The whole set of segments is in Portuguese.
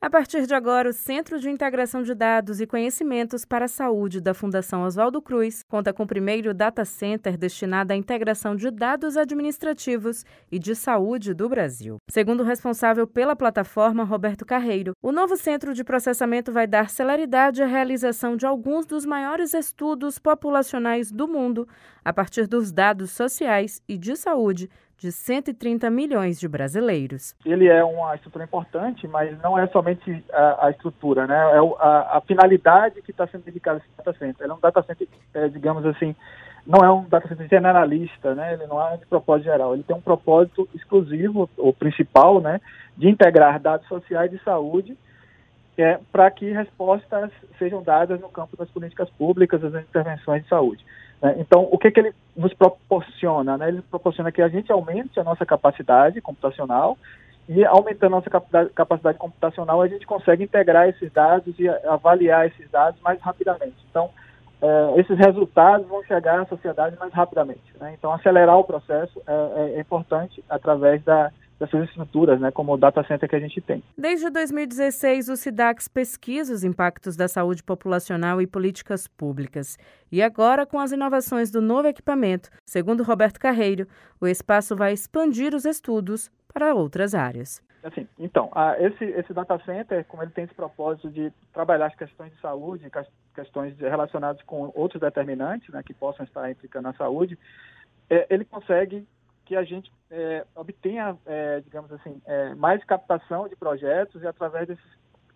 A partir de agora, o Centro de Integração de Dados e Conhecimentos para a Saúde da Fundação Oswaldo Cruz conta com o primeiro data center destinado à integração de dados administrativos e de saúde do Brasil. Segundo o responsável pela plataforma, Roberto Carreiro, o novo centro de processamento vai dar celeridade à realização de alguns dos maiores estudos populacionais do mundo a partir dos dados sociais e de saúde de 130 milhões de brasileiros. Ele é uma estrutura importante, mas não é somente a, a estrutura, né? É a, a finalidade que está sendo dedicada a esse data center. Ele é um data center, é, digamos assim, não é um data center generalista, né? Ele não é de propósito geral. Ele tem um propósito exclusivo, ou principal, né? De integrar dados sociais de saúde é, para que respostas sejam dadas no campo das políticas públicas, das intervenções de saúde. Né? Então, o que, que ele nos proporciona? Né? Ele proporciona que a gente aumente a nossa capacidade computacional e aumentando a nossa capacidade computacional, a gente consegue integrar esses dados e avaliar esses dados mais rapidamente. Então, é, esses resultados vão chegar à sociedade mais rapidamente. Né? Então, acelerar o processo é, é importante através da dessas estruturas, né, como o data center que a gente tem. Desde 2016, o SIDAX pesquisa os impactos da saúde populacional e políticas públicas. E agora, com as inovações do novo equipamento, segundo Roberto Carreiro, o espaço vai expandir os estudos para outras áreas. Assim, então, esse, esse data center, como ele tem esse propósito de trabalhar as questões de saúde, questões relacionadas com outros determinantes, né, que possam estar implicando na saúde, é, ele consegue que a gente é, obtenha, é, digamos assim, é, mais captação de projetos e através desses,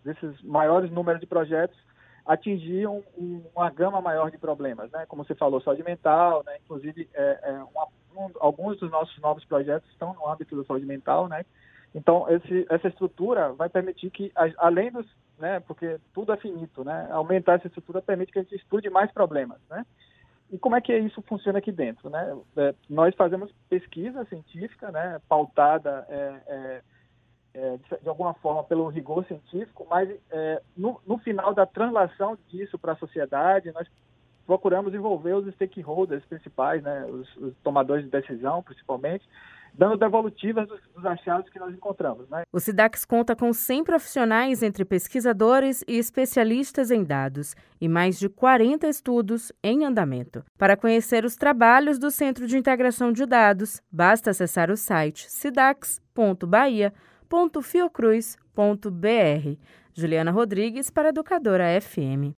desses maiores números de projetos atingir um, um, uma gama maior de problemas, né? Como você falou, saúde mental, né? Inclusive, é, é, uma, um, alguns dos nossos novos projetos estão no âmbito da saúde mental, né? Então, esse, essa estrutura vai permitir que, além dos, né? Porque tudo é finito, né? Aumentar essa estrutura permite que a gente estude mais problemas, né? E como é que isso funciona aqui dentro? Né? É, nós fazemos pesquisa científica, né, pautada é, é, é de, de, alguma forma pelo rigor científico, mas é, no, no, final da translação disso para a sociedade, nós procuramos envolver os stakeholders principais, né, os, os tomadores de decisão, principalmente, dando devolutivas dos, dos achados que nós encontramos. Né? O SIDAX conta com 100 profissionais entre pesquisadores e especialistas em dados e mais de 40 estudos em andamento. Para conhecer os trabalhos do Centro de Integração de Dados, basta acessar o site sidax.bahia.fiocruz.br. Juliana Rodrigues para Educadora FM.